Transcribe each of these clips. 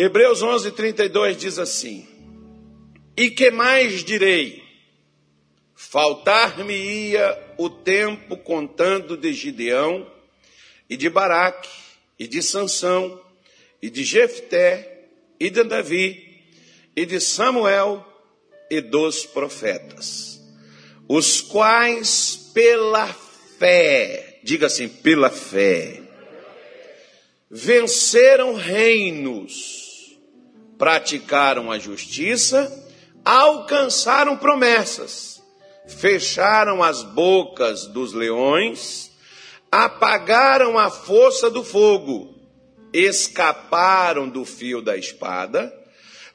Hebreus 11, 32 diz assim: E que mais direi? Faltar-me-ia o tempo contando de Gideão e de Baraque e de Sansão e de Jefté e de Davi e de Samuel e dos profetas, os quais pela fé, diga assim, pela fé, venceram reinos, praticaram a justiça, alcançaram promessas, fecharam as bocas dos leões, apagaram a força do fogo, escaparam do fio da espada,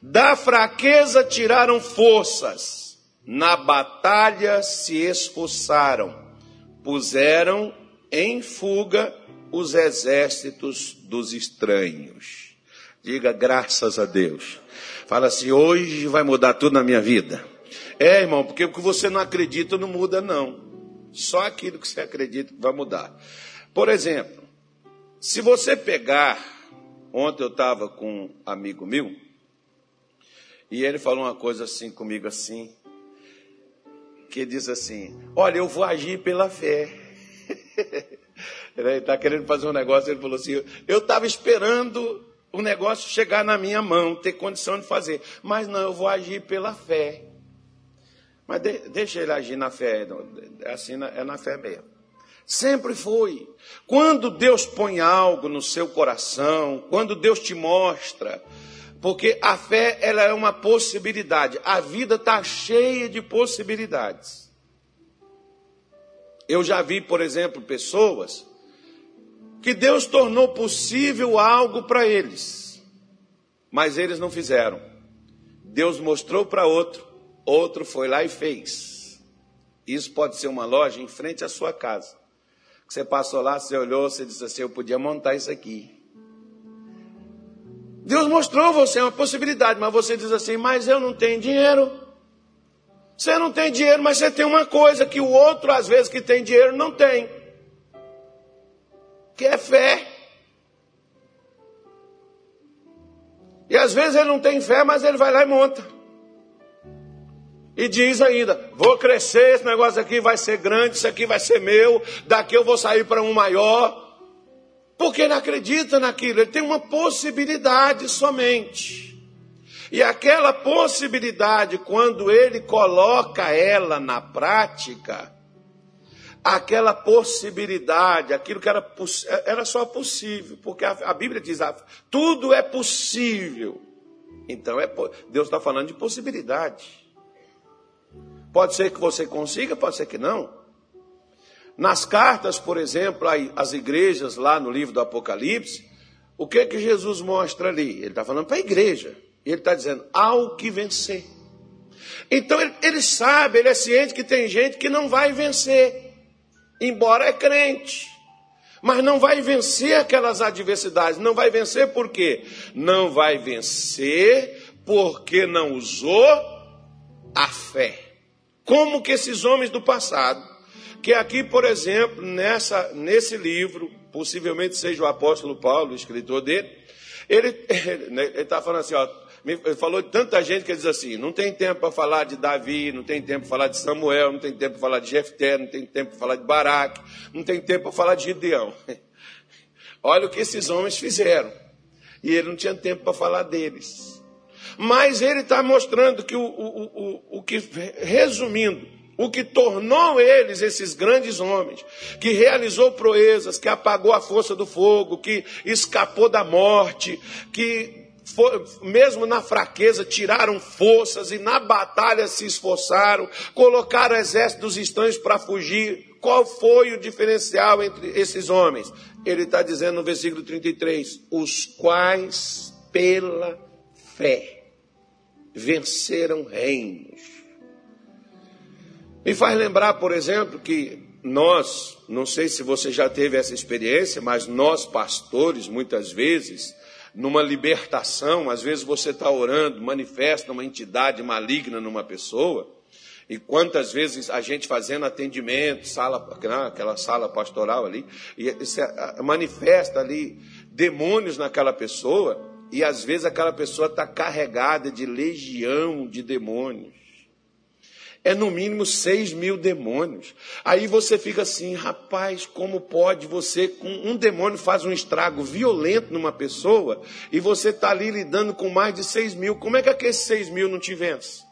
da fraqueza tiraram forças, na batalha se esforçaram, puseram em fuga os exércitos dos estranhos. Diga graças a Deus. Fala assim: hoje vai mudar tudo na minha vida. É, irmão, porque o que você não acredita não muda, não. Só aquilo que você acredita vai mudar. Por exemplo, se você pegar. Ontem eu estava com um amigo meu. E ele falou uma coisa assim comigo assim. Que diz assim: Olha, eu vou agir pela fé. Ele está querendo fazer um negócio, ele falou assim: eu estava esperando o negócio chegar na minha mão, ter condição de fazer. Mas não, eu vou agir pela fé. Mas de, deixa ele agir na fé, assim é na fé mesmo. Sempre foi. Quando Deus põe algo no seu coração, quando Deus te mostra, porque a fé ela é uma possibilidade. A vida está cheia de possibilidades. Eu já vi, por exemplo, pessoas que Deus tornou possível algo para eles, mas eles não fizeram. Deus mostrou para outro, outro foi lá e fez. Isso pode ser uma loja em frente à sua casa. Você passou lá, você olhou, você disse assim: Eu podia montar isso aqui. Deus mostrou você uma possibilidade, mas você diz assim: Mas eu não tenho dinheiro. Você não tem dinheiro, mas você tem uma coisa que o outro, às vezes, que tem dinheiro, não tem que é fé. E às vezes ele não tem fé, mas ele vai lá e monta. E diz ainda: vou crescer, esse negócio aqui vai ser grande, isso aqui vai ser meu, daqui eu vou sair para um maior. Porque ele acredita naquilo, ele tem uma possibilidade somente. E aquela possibilidade, quando ele coloca ela na prática, aquela possibilidade, aquilo que era, era só possível, porque a, a Bíblia diz: ah, tudo é possível. Então é, Deus está falando de possibilidade. Pode ser que você consiga, pode ser que não. Nas cartas, por exemplo, as igrejas lá no livro do Apocalipse, o que que Jesus mostra ali? Ele está falando para a igreja. Ele está dizendo, há o que vencer. Então ele, ele sabe, ele é ciente que tem gente que não vai vencer embora é crente. Mas não vai vencer aquelas adversidades. Não vai vencer por quê? Não vai vencer porque não usou a fé. Como que esses homens do passado, que aqui, por exemplo, nessa, nesse livro, possivelmente seja o apóstolo Paulo, o escritor dele, ele está falando assim, ó, me falou de tanta gente que diz assim: não tem tempo para falar de Davi, não tem tempo para falar de Samuel, não tem tempo para falar de Jefté, não tem tempo para falar de Baraque, não tem tempo para falar de Gideão. Olha o que esses homens fizeram. E ele não tinha tempo para falar deles. Mas ele está mostrando que o, o, o, o que, resumindo, o que tornou eles esses grandes homens, que realizou proezas, que apagou a força do fogo, que escapou da morte, que mesmo na fraqueza, tiraram forças e na batalha se esforçaram, colocaram exércitos estranhos para fugir. Qual foi o diferencial entre esses homens? Ele está dizendo no versículo 33: os quais pela fé venceram reinos. Me faz lembrar, por exemplo, que nós, não sei se você já teve essa experiência, mas nós pastores, muitas vezes, numa libertação, às vezes você está orando, manifesta uma entidade maligna numa pessoa, e quantas vezes a gente fazendo atendimento, sala, aquela sala pastoral ali, e manifesta ali demônios naquela pessoa, E às vezes aquela pessoa está carregada de legião de demônios. É no mínimo seis mil demônios. Aí você fica assim, rapaz, como pode você, com um demônio faz um estrago violento numa pessoa e você está ali lidando com mais de seis mil. Como é que aqueles seis mil não te vence?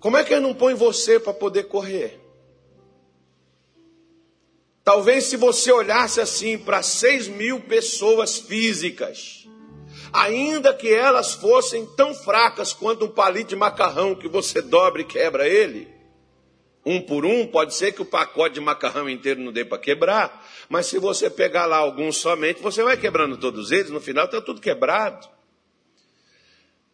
Como é que ele não põe você para poder correr? Talvez se você olhasse assim para seis mil pessoas físicas, ainda que elas fossem tão fracas quanto um palito de macarrão que você dobra e quebra ele, um por um, pode ser que o pacote de macarrão inteiro não dê para quebrar, mas se você pegar lá alguns somente, você vai quebrando todos eles, no final está tudo quebrado.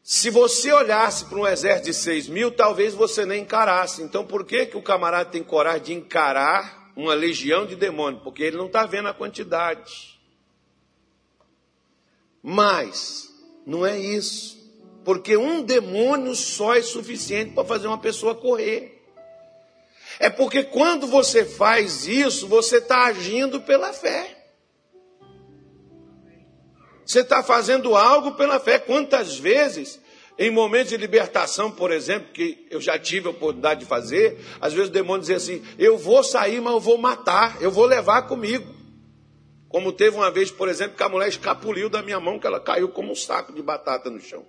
Se você olhasse para um exército de seis mil, talvez você nem encarasse. Então, por que, que o camarada tem coragem de encarar uma legião de demônios, porque ele não está vendo a quantidade. Mas não é isso, porque um demônio só é suficiente para fazer uma pessoa correr. É porque quando você faz isso, você está agindo pela fé. Você está fazendo algo pela fé. Quantas vezes em momentos de libertação, por exemplo, que eu já tive a oportunidade de fazer, às vezes o demônio dizia assim: eu vou sair, mas eu vou matar, eu vou levar comigo. Como teve uma vez, por exemplo, que a mulher escapuliu da minha mão, que ela caiu como um saco de batata no chão.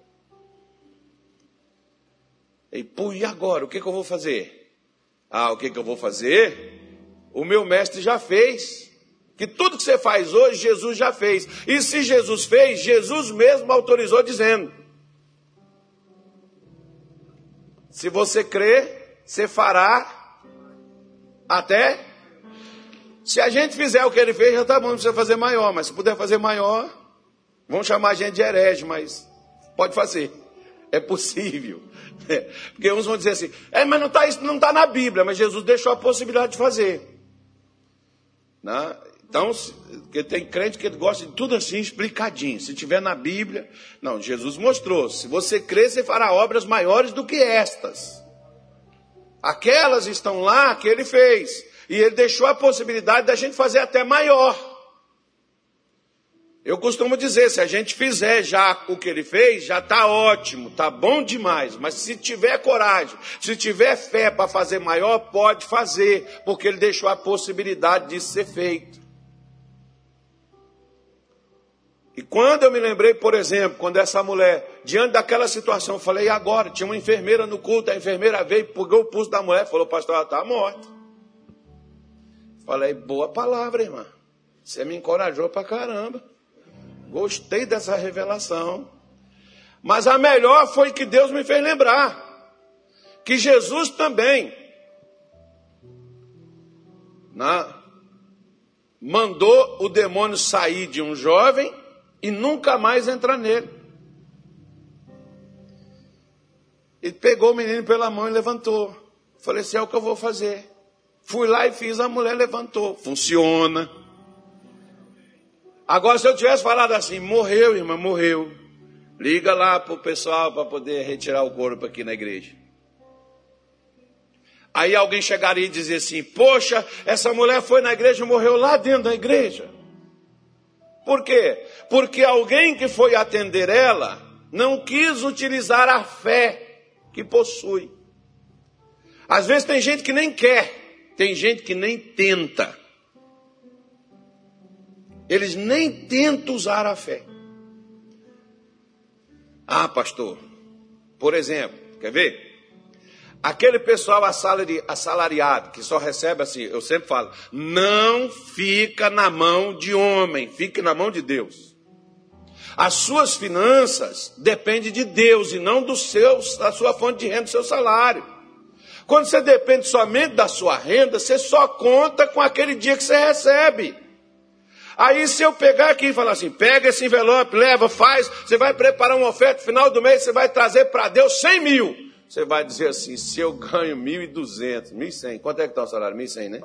E, pô, e agora? O que, que eu vou fazer? Ah, o que, que eu vou fazer? O meu mestre já fez. Que tudo que você faz hoje, Jesus já fez. E se Jesus fez, Jesus mesmo autorizou dizendo: Se você crê, você fará até. Se a gente fizer o que ele fez, já está bom, não precisa fazer maior. Mas se puder fazer maior, vão chamar a gente de herege, mas pode fazer. É possível. Porque uns vão dizer assim, é, mas não está não tá na Bíblia, mas Jesus deixou a possibilidade de fazer. Né? Então, porque tem crente que gosta de tudo assim explicadinho. Se tiver na Bíblia, não, Jesus mostrou. Se você crer, você fará obras maiores do que estas. Aquelas estão lá que ele fez. E ele deixou a possibilidade da gente fazer até maior. Eu costumo dizer, se a gente fizer já o que ele fez, já está ótimo, está bom demais. Mas se tiver coragem, se tiver fé para fazer maior, pode fazer, porque ele deixou a possibilidade de ser feito. E quando eu me lembrei, por exemplo, quando essa mulher, diante daquela situação, eu falei, e agora? Tinha uma enfermeira no culto, a enfermeira veio, pegou o pulso da mulher, falou, pastor, ela está morta. Falei, boa palavra, irmã. Você me encorajou pra caramba. Gostei dessa revelação. Mas a melhor foi que Deus me fez lembrar que Jesus também na, mandou o demônio sair de um jovem e nunca mais entrar nele. E pegou o menino pela mão e levantou. Falei assim: é o que eu vou fazer. Fui lá e fiz, a mulher levantou. Funciona. Agora, se eu tivesse falado assim, morreu, irmã, morreu. Liga lá para o pessoal para poder retirar o corpo aqui na igreja. Aí alguém chegaria e dizer assim: Poxa, essa mulher foi na igreja e morreu lá dentro da igreja. Por quê? Porque alguém que foi atender ela não quis utilizar a fé que possui. Às vezes tem gente que nem quer, tem gente que nem tenta. Eles nem tentam usar a fé. Ah, pastor, por exemplo, quer ver? Aquele pessoal assalariado, que só recebe assim, eu sempre falo, não fica na mão de homem, fique na mão de Deus. As suas finanças dependem de Deus e não do seu, da sua fonte de renda, do seu salário. Quando você depende somente da sua renda, você só conta com aquele dia que você recebe. Aí se eu pegar aqui e falar assim, pega esse envelope, leva, faz, você vai preparar uma oferta, final do mês você vai trazer para Deus 100 mil. Você vai dizer assim: se eu ganho 1.200, 1.100, quanto é que está o salário? 1.100, né?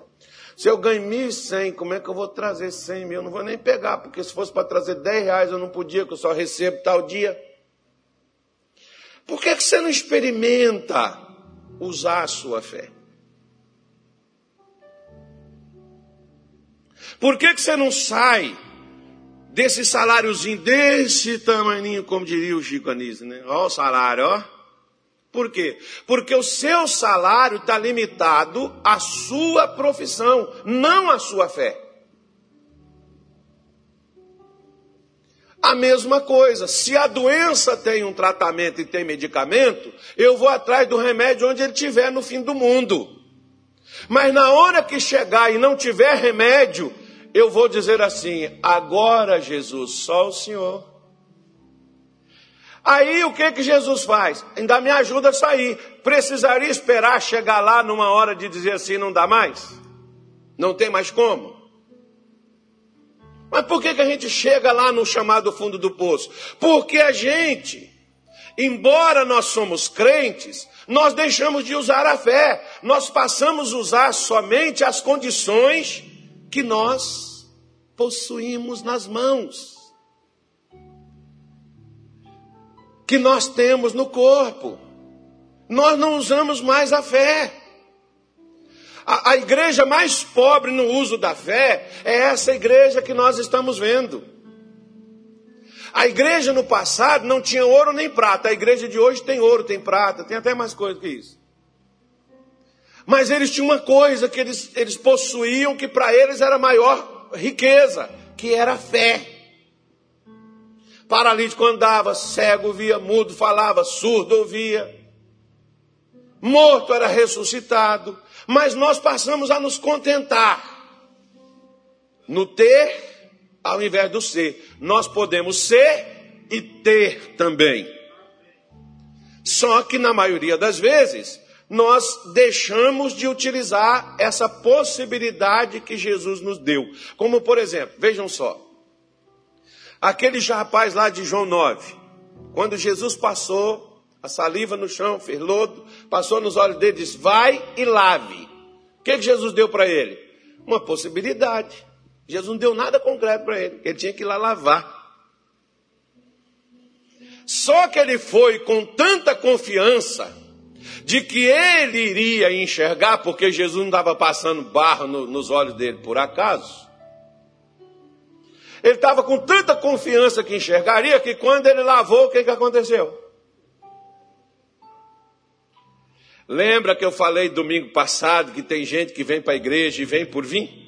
Se eu ganho 1.100, como é que eu vou trazer 100 mil? Eu não vou nem pegar, porque se fosse para trazer 10 reais eu não podia, que eu só recebo tal dia. Por que, que você não experimenta usar a sua fé? Por que, que você não sai desse saláriozinho desse tamanho, como diria o Chico Anísio, né? Olha o salário, ó. Por quê? Porque o seu salário está limitado à sua profissão, não à sua fé. A mesma coisa, se a doença tem um tratamento e tem medicamento, eu vou atrás do remédio onde ele estiver no fim do mundo. Mas na hora que chegar e não tiver remédio, eu vou dizer assim: agora, Jesus, só o Senhor. Aí o que que Jesus faz? Ainda me ajuda a sair. Precisaria esperar chegar lá numa hora de dizer assim: não dá mais? Não tem mais como? Mas por que, que a gente chega lá no chamado fundo do poço? Porque a gente, embora nós somos crentes, nós deixamos de usar a fé, nós passamos a usar somente as condições que nós possuímos nas mãos, que nós temos no corpo. Nós não usamos mais a fé. A, a igreja mais pobre no uso da fé é essa igreja que nós estamos vendo. A igreja no passado não tinha ouro nem prata. A igreja de hoje tem ouro, tem prata, tem até mais coisa que isso. Mas eles tinham uma coisa que eles, eles possuíam que para eles era maior riqueza, que era a fé. Paralítico andava, cego via, mudo falava, surdo ouvia. Morto era ressuscitado. Mas nós passamos a nos contentar no ter ao invés do ser. Nós podemos ser e ter também. Só que na maioria das vezes, nós deixamos de utilizar essa possibilidade que Jesus nos deu. Como por exemplo, vejam só. Aquele rapaz lá de João 9, quando Jesus passou a saliva no chão, fez lodo, passou nos olhos dele e disse: Vai e lave. O que, que Jesus deu para ele? Uma possibilidade. Jesus não deu nada concreto para ele, ele tinha que ir lá lavar. Só que ele foi com tanta confiança de que ele iria enxergar, porque Jesus não estava passando barro no, nos olhos dele por acaso. Ele estava com tanta confiança que enxergaria que quando ele lavou, o que, que aconteceu? Lembra que eu falei domingo passado que tem gente que vem para a igreja e vem por vir?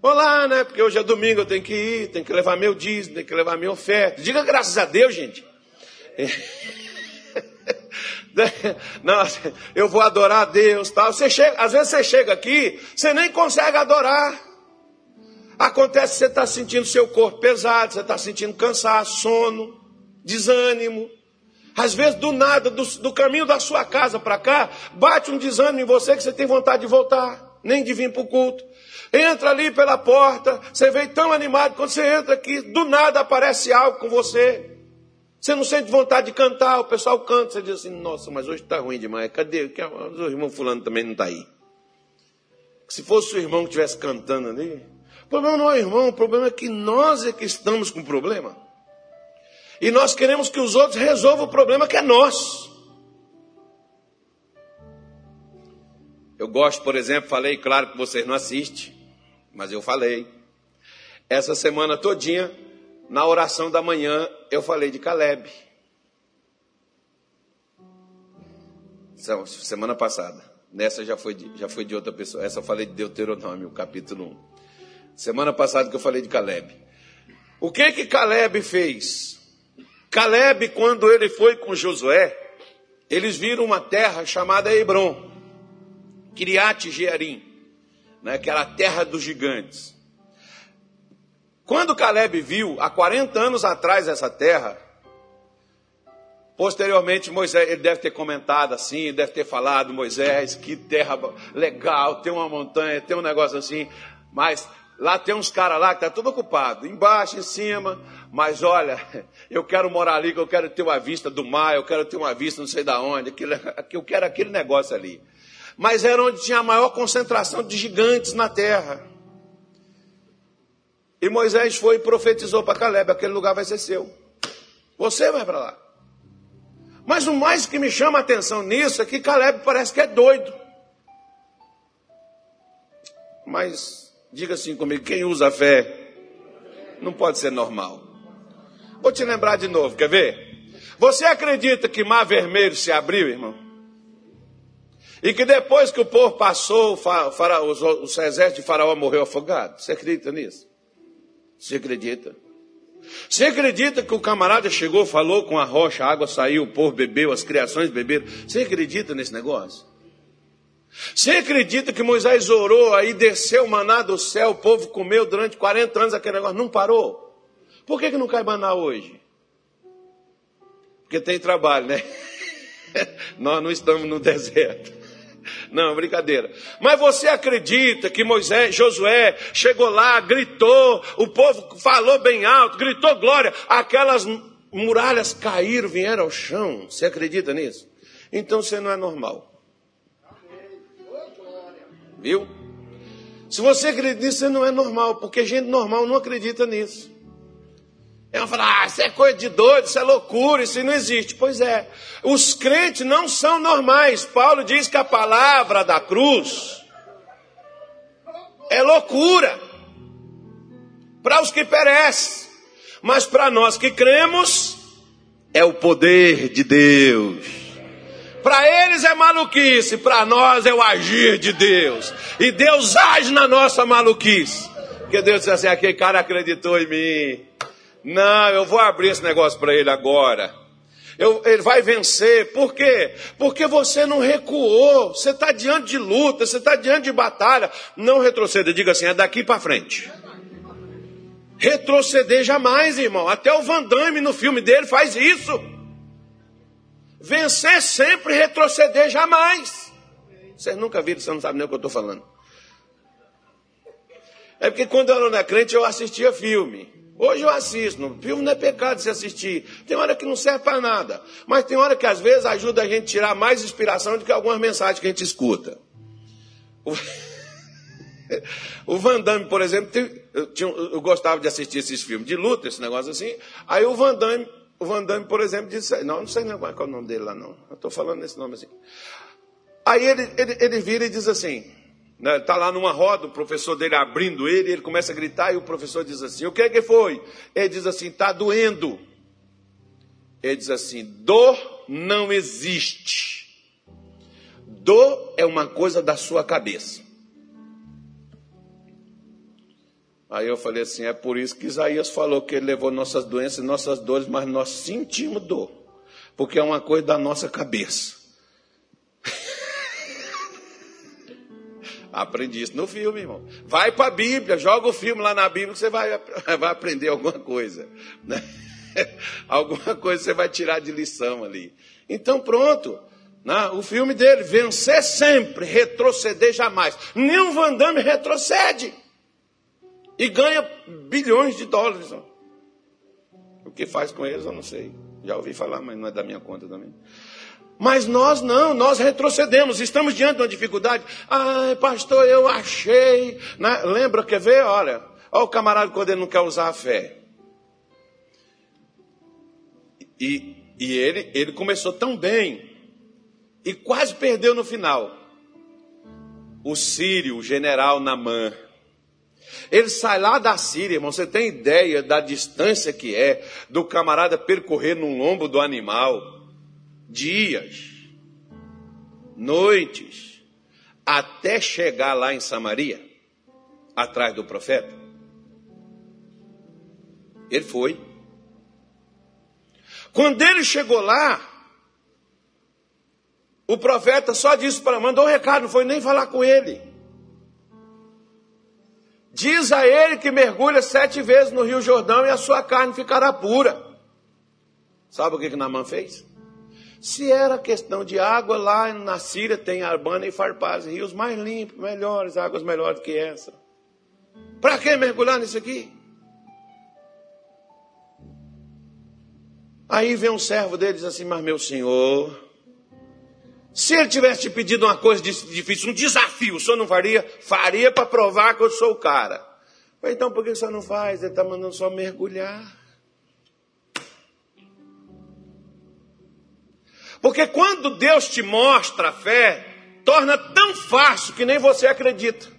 Olá, né? Porque hoje é domingo, eu tenho que ir, tenho que levar meu dízimo, tenho que levar minha oferta. Diga graças a Deus, gente. Não, eu vou adorar a Deus, tal. Você chega, às vezes você chega aqui, você nem consegue adorar. Acontece que você está sentindo seu corpo pesado, você está sentindo cansaço, sono, desânimo. Às vezes, do nada, do, do caminho da sua casa para cá, bate um desânimo em você que você tem vontade de voltar, nem de vir para o culto. Entra ali pela porta, você vem tão animado, quando você entra aqui, do nada aparece algo com você. Você não sente vontade de cantar, o pessoal canta, você diz assim, nossa, mas hoje está ruim demais. Cadê? O irmão fulano também não está aí. Se fosse o irmão que estivesse cantando ali, o problema não é o irmão, o problema é que nós é que estamos com problema. E nós queremos que os outros resolvam o problema que é nosso. Eu gosto, por exemplo, falei, claro que vocês não assistem, mas eu falei. Essa semana todinha, na oração da manhã, eu falei de Caleb. Semana passada. Nessa já foi, de, já foi de outra pessoa. Essa eu falei de Deuteronômio, capítulo 1. Semana passada que eu falei de Caleb. O que que Caleb fez? Caleb, quando ele foi com Josué, eles viram uma terra chamada Hebron, Kiriat Jearim né, que era a terra dos gigantes. Quando Caleb viu, há 40 anos atrás, essa terra, posteriormente Moisés, ele deve ter comentado assim, deve ter falado, Moisés, que terra legal, tem uma montanha, tem um negócio assim, mas lá tem uns caras lá que tá tudo ocupado, embaixo, em cima, mas olha, eu quero morar ali, que eu quero ter uma vista do mar, eu quero ter uma vista não sei da onde, aquilo, eu quero aquele negócio ali mas era onde tinha a maior concentração de gigantes na terra. E Moisés foi e profetizou para Caleb: aquele lugar vai ser seu. Você vai para lá. Mas o mais que me chama a atenção nisso é que Caleb parece que é doido. Mas diga assim comigo: quem usa a fé Não pode ser normal. Vou te lembrar de novo, quer ver? Você acredita que Mar Vermelho se abriu, irmão? E que depois que o povo passou, o, faraó, o exército de Faraó morreu afogado? Você acredita nisso? Você acredita? Você acredita que o camarada chegou, falou com a rocha, a água saiu, o povo bebeu, as criações beberam? Você acredita nesse negócio? Você acredita que Moisés orou, aí desceu o maná do céu, o povo comeu durante 40 anos aquele negócio, não parou? Por que, que não cai maná hoje? Porque tem trabalho, né? Nós não estamos no deserto. Não, brincadeira. Mas você acredita que Moisés, Josué, chegou lá, gritou, o povo falou bem alto, gritou glória, aquelas muralhas caíram, vieram ao chão. Você acredita nisso? Então você não é normal. Viu? Se você acredita nisso, você não é normal, porque gente normal não acredita nisso. Ela fala, ah, isso é coisa de doido, isso é loucura, isso não existe. Pois é, os crentes não são normais. Paulo diz que a palavra da cruz é loucura para os que perecem, mas para nós que cremos, é o poder de Deus. Para eles é maluquice, para nós é o agir de Deus. E Deus age na nossa maluquice. Porque Deus disse assim: aquele cara acreditou em mim. Não, eu vou abrir esse negócio para ele agora. Eu, ele vai vencer. Por quê? Porque você não recuou. Você está diante de luta, você está diante de batalha. Não retroceda, diga assim, é daqui para frente. Retroceder jamais, irmão. Até o Van Damme no filme dele faz isso. Vencer sempre, retroceder jamais. Vocês nunca viram, você não sabe nem o que eu estou falando. É porque quando eu era na crente eu assistia filme. Hoje eu assisto, filme não é pecado se assistir. Tem hora que não serve para nada. Mas tem hora que às vezes ajuda a gente a tirar mais inspiração do que algumas mensagens que a gente escuta. O, o Van Damme, por exemplo, eu, gostava de assistir esses filmes de luta, esse negócio assim. Aí o Van Damme, o Van Damme por exemplo, disse: Não, não sei nem qual é o nome dele lá, não. Eu estou falando nesse nome assim. Aí ele, ele, ele vira e diz assim: Está né, lá numa roda, o professor dele abrindo ele, ele começa a gritar e o professor diz assim: O que, é que foi? Ele diz assim: Está doendo. Ele diz assim: Dor não existe. Dor é uma coisa da sua cabeça. Aí eu falei assim: é por isso que Isaías falou que ele levou nossas doenças nossas dores, mas nós sentimos dor, porque é uma coisa da nossa cabeça. Aprendi isso no filme, irmão. Vai para a Bíblia, joga o filme lá na Bíblia que você vai, vai aprender alguma coisa. Né? alguma coisa você vai tirar de lição ali. Então pronto. Né? O filme dele, vencer sempre, retroceder jamais. O Van Damme retrocede. E ganha bilhões de dólares. O que faz com eles eu não sei. Já ouvi falar, mas não é da minha conta também. Mas nós não, nós retrocedemos, estamos diante de uma dificuldade. Ai, pastor, eu achei. Né? Lembra, quer ver? Olha, olha o camarada quando ele não quer usar a fé. E, e ele, ele começou tão bem e quase perdeu no final. O sírio, o general Namã. Ele sai lá da Síria, irmão. Você tem ideia da distância que é do camarada percorrer no lombo do animal? Dias, noites, até chegar lá em Samaria, atrás do profeta. Ele foi. Quando ele chegou lá, o profeta só disse para mandou um recado, não foi nem falar com ele. Diz a ele que mergulha sete vezes no Rio Jordão e a sua carne ficará pura. Sabe o que, que Namã fez? Se era questão de água, lá na Síria tem Arbana e Farpaz, rios mais limpos, melhores, águas melhores que essa. Para que mergulhar nisso aqui? Aí vem um servo dele e diz assim: Mas meu senhor, se ele tivesse te pedido uma coisa difícil, um desafio, o senhor não faria? Faria para provar que eu sou o cara. Então por que o senhor não faz? Ele está mandando só mergulhar. Porque quando Deus te mostra a fé, torna tão fácil que nem você acredita.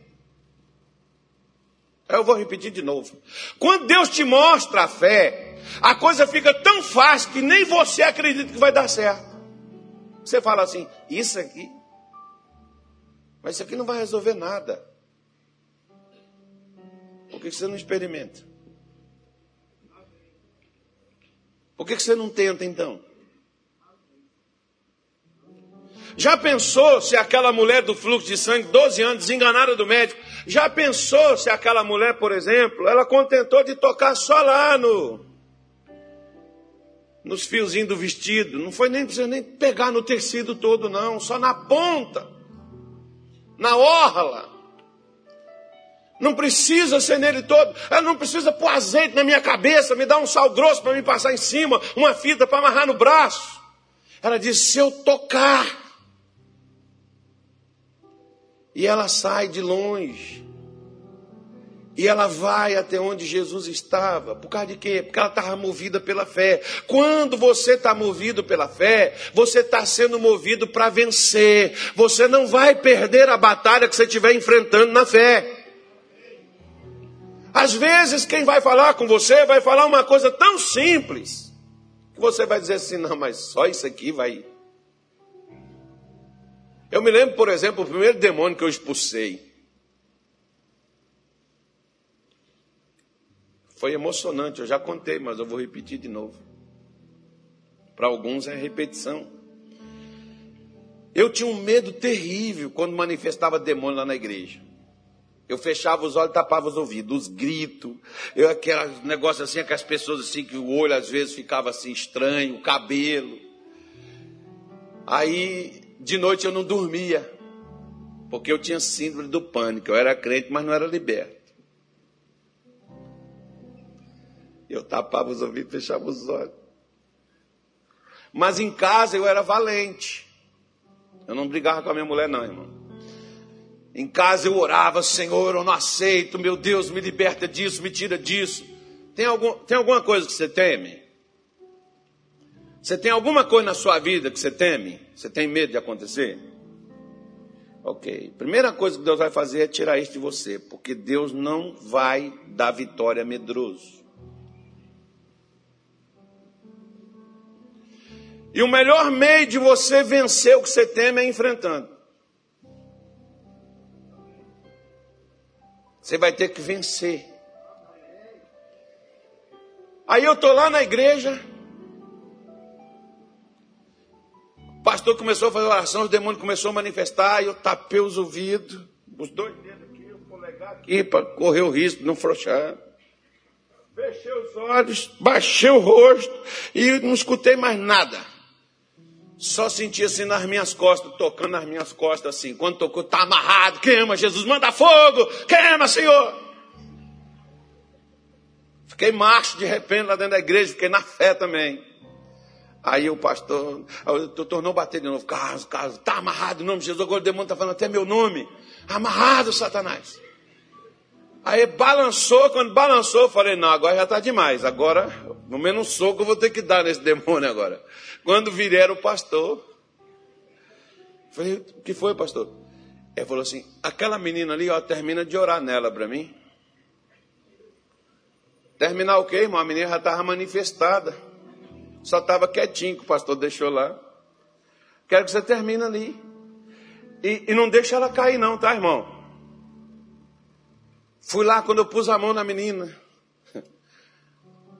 Eu vou repetir de novo. Quando Deus te mostra a fé, a coisa fica tão fácil que nem você acredita que vai dar certo. Você fala assim, isso aqui, mas isso aqui não vai resolver nada. Por que você não experimenta? Por que você não tenta então? Já pensou se aquela mulher do fluxo de sangue, 12 anos, desenganada do médico, já pensou se aquela mulher, por exemplo, ela contentou de tocar só lá no nos fiozinhos do vestido, não foi nem precisa nem pegar no tecido todo não, só na ponta, na orla. Não precisa ser nele todo. Ela não precisa pôr azeite na minha cabeça, me dar um sal grosso para me passar em cima, uma fita para amarrar no braço. Ela disse: se eu tocar, e ela sai de longe. E ela vai até onde Jesus estava. Por causa de quê? Porque ela estava movida pela fé. Quando você está movido pela fé, você está sendo movido para vencer. Você não vai perder a batalha que você estiver enfrentando na fé. Às vezes, quem vai falar com você vai falar uma coisa tão simples que você vai dizer assim: não, mas só isso aqui vai eu me lembro, por exemplo, o primeiro demônio que eu expulsei. Foi emocionante, eu já contei, mas eu vou repetir de novo. Para alguns é repetição. Eu tinha um medo terrível quando manifestava demônio lá na igreja. Eu fechava os olhos, tapava os ouvidos, os gritos, eu aquele negócio assim, aquelas pessoas assim que o olho às vezes ficava assim estranho, o cabelo. Aí de noite eu não dormia, porque eu tinha síndrome do pânico. Eu era crente, mas não era liberto. Eu tapava os ouvidos, fechava os olhos. Mas em casa eu era valente. Eu não brigava com a minha mulher, não, irmão. Em casa eu orava, Senhor, eu não aceito, meu Deus, me liberta disso, me tira disso. Tem, algum, tem alguma coisa que você teme? Você tem alguma coisa na sua vida que você teme? Você tem medo de acontecer? Ok. Primeira coisa que Deus vai fazer é tirar isso de você, porque Deus não vai dar vitória medroso. E o melhor meio de você vencer o que você teme é enfrentando. Você vai ter que vencer. Aí eu estou lá na igreja, pastor começou a fazer oração, os demônios começaram a manifestar, e eu tapei os ouvidos, os dois dedos aqui, o polegar aqui, para correr o risco de não frouxar. Fechei os olhos, baixei o rosto e não escutei mais nada. Só senti assim nas minhas costas, tocando nas minhas costas assim. Quando tocou, está amarrado, queima, Jesus, manda fogo, queima, Senhor. Fiquei macho de repente lá dentro da igreja, fiquei na fé também. Aí o pastor, o tornou bater de novo. Carlos, Carlos, está amarrado em nome de Jesus. Agora o demônio está falando até meu nome. Amarrado, Satanás. Aí balançou, quando balançou, eu falei, não, agora já está demais. Agora, no menos um soco eu vou ter que dar nesse demônio agora. Quando vieram o pastor, falei, o que foi, pastor? Ele falou assim, aquela menina ali, ó, termina de orar nela para mim. Terminar o quê, irmão? A menina já estava manifestada. Só estava quietinho que o pastor deixou lá. Quero que você termine ali. E, e não deixa ela cair, não, tá, irmão? Fui lá quando eu pus a mão na menina.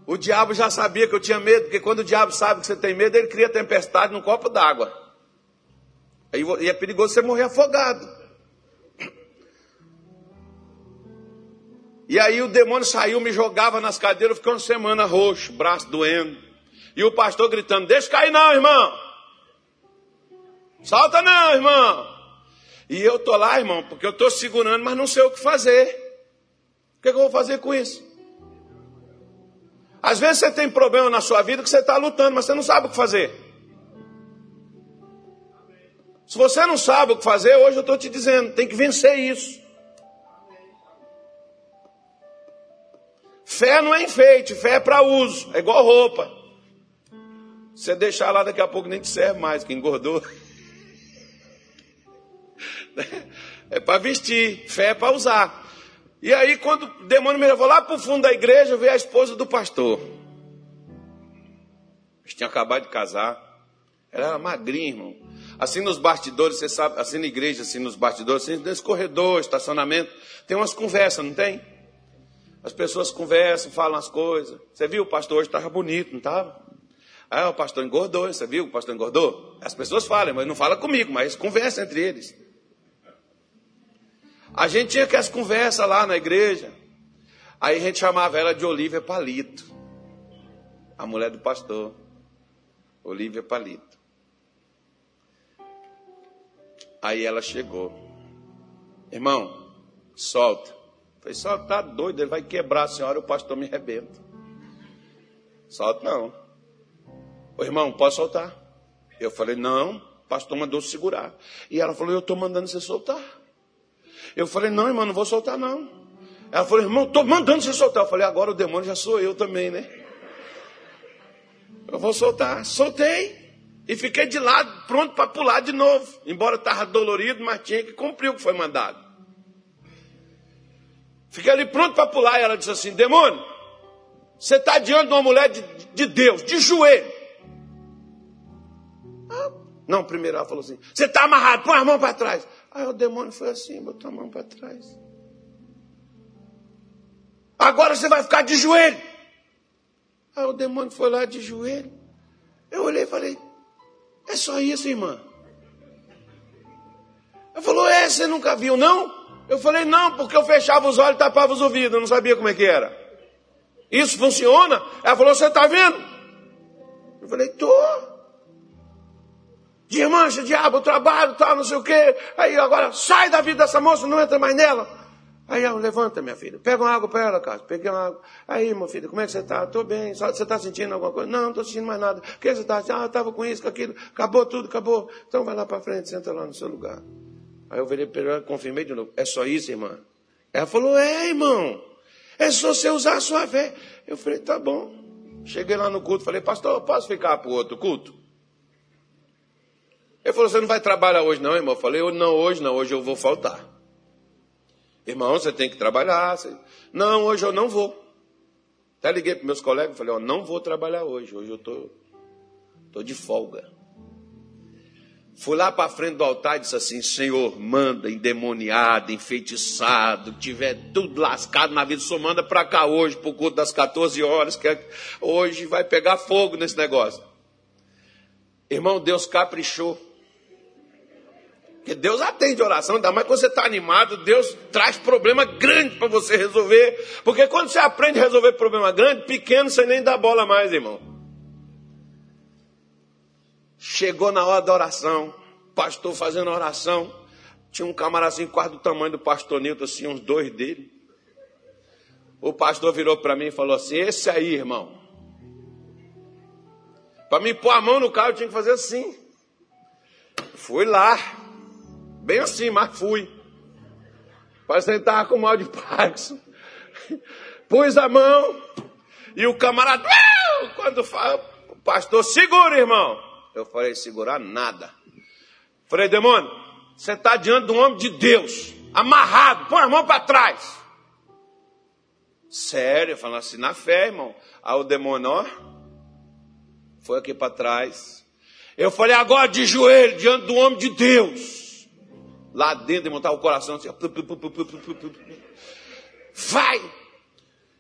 O diabo já sabia que eu tinha medo, porque quando o diabo sabe que você tem medo, ele cria tempestade num copo d'água. E é perigoso você morrer afogado. E aí o demônio saiu, me jogava nas cadeiras, eu fiquei uma semana roxo, braço doendo. E o pastor gritando: Deixa cair, não, irmão. Solta, não, irmão. E eu tô lá, irmão, porque eu tô segurando, mas não sei o que fazer. O que, é que eu vou fazer com isso? Às vezes você tem problema na sua vida que você está lutando, mas você não sabe o que fazer. Se você não sabe o que fazer, hoje eu estou te dizendo, tem que vencer isso. Fé não é enfeite, fé é para uso, é igual roupa. Você deixar lá, daqui a pouco nem te serve mais, que engordou. É para vestir, fé é para usar. E aí, quando o demônio me levou lá para o fundo da igreja, veio a esposa do pastor. Eles tinham acabado de casar. Ela era magrinha, irmão. Assim nos bastidores, você sabe, assim na igreja, assim nos bastidores, assim nesse corredor, estacionamento, tem umas conversas, não tem? As pessoas conversam, falam as coisas. Você viu, o pastor hoje estava bonito, não estava? Ah, o pastor engordou, você viu? O pastor engordou? As pessoas falam, mas não fala comigo, mas conversa entre eles. A gente tinha que as conversas lá na igreja. Aí a gente chamava ela de Olívia Palito. A mulher do pastor. Olívia Palito. Aí ela chegou. Irmão, solta. Eu falei, solta, tá doido, ele vai quebrar a senhora, o pastor me arrebenta. Solta não. Ô irmão, posso soltar? Eu falei, não, o pastor mandou segurar. E ela falou, eu estou mandando você soltar. Eu falei, não, irmão, não vou soltar, não. Ela falou, irmão, estou mandando você soltar. Eu falei, agora o demônio já sou eu também, né? Eu vou soltar. Soltei. E fiquei de lado, pronto para pular de novo. Embora estava dolorido, mas tinha que cumprir o que foi mandado. Fiquei ali pronto para pular. E ela disse assim: Demônio, você está diante de uma mulher de, de Deus, de joelho. Não, primeiro ela falou assim: Você está amarrado, põe a mão para trás. Aí o demônio foi assim, botou a mão para trás. Agora você vai ficar de joelho. Aí o demônio foi lá de joelho. Eu olhei e falei: É só isso, irmã. Ela falou: É, você nunca viu, não? Eu falei: Não, porque eu fechava os olhos e tapava os ouvidos. Eu não sabia como é que era. Isso funciona? Ela falou: Você está vendo? Eu falei: Tô. Desmancha, diabo, trabalho, tal, não sei o quê. Aí agora sai da vida dessa moça, não entra mais nela. Aí eu, levanta, minha filha. Pega uma água para ela, Carlos. Peguei uma água. Aí, meu filho, como é que você está? Estou bem. Você está sentindo alguma coisa? Não, não estou sentindo mais nada. O que você está? Ah, eu estava com isso, com aquilo. Acabou tudo, acabou. Então vai lá para frente, senta lá no seu lugar. Aí eu virei para ela, confirmei de novo. É só isso, irmã? Ela falou, é, irmão. É só você usar a sua fé. Eu falei, tá bom. Cheguei lá no culto, falei, pastor, posso ficar para o outro culto? Ele falou, você não vai trabalhar hoje não, irmão? Eu falei, não, hoje não, hoje eu vou faltar. Irmão, você tem que trabalhar. Você... Não, hoje eu não vou. Até liguei para meus colegas e falei, ó, não vou trabalhar hoje, hoje eu tô, tô de folga. Fui lá para frente do altar e disse assim: Senhor, manda endemoniado, enfeitiçado, tiver tudo lascado na vida, só manda para cá hoje, o culto das 14 horas, que é, hoje vai pegar fogo nesse negócio. Irmão, Deus caprichou. Porque Deus atende oração, ainda mais quando você está animado, Deus traz problema grande para você resolver. Porque quando você aprende a resolver problema grande, pequeno você nem dá bola mais, irmão. Chegou na hora da oração, pastor fazendo oração. Tinha um camarazinho quase do tamanho do pastor Nilton, assim, uns dois dele. O pastor virou para mim e falou assim: Esse aí, irmão. Para me pôr a mão no carro, eu tinha que fazer assim. Fui lá. Bem assim, mas fui. Parece que estava com mal de Parkinson. Pus a mão e o camarada, quando fala, o pastor, segura, irmão. Eu falei, segurar nada. Falei, demônio, você está diante um homem de Deus, amarrado, põe a mão para trás. Sério, falando assim, na fé, irmão. Aí o demônio, ó, foi aqui para trás. Eu falei, agora de joelho, diante do homem de Deus lá dentro, de montar o coração assim, vai!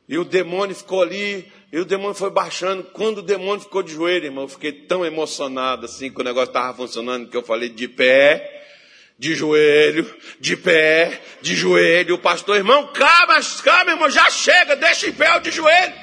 E o demônio ficou ali, e o demônio foi baixando. Quando o demônio ficou de joelho, irmão, eu fiquei tão emocionado assim que o negócio estava funcionando que eu falei de pé, de joelho, de pé, de joelho. O pastor, irmão, calma, calma, irmão, já chega, deixa em pé o de joelho.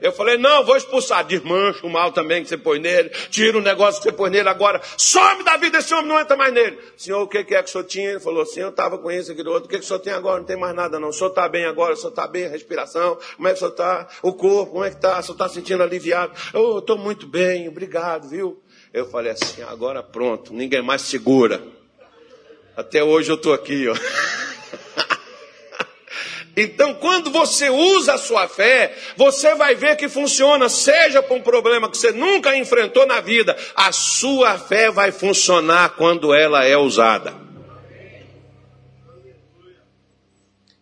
Eu falei, não, vou expulsar. Desmancha o mal também que você põe nele. Tira o negócio que você põe nele agora. Some da vida desse homem, não entra mais nele. Senhor, o que é que o senhor tinha? Ele falou, senhor, eu estava com isso, aquilo outro. O que, é que o senhor tem agora? Não tem mais nada não. O senhor está bem agora, o senhor está bem, a respiração. Como é que o senhor está? O corpo, como é que está? O senhor está sentindo aliviado? Eu estou muito bem, obrigado, viu? Eu falei assim, agora pronto, ninguém mais segura. Até hoje eu estou aqui, ó. Então, quando você usa a sua fé, você vai ver que funciona, seja para um problema que você nunca enfrentou na vida, a sua fé vai funcionar quando ela é usada.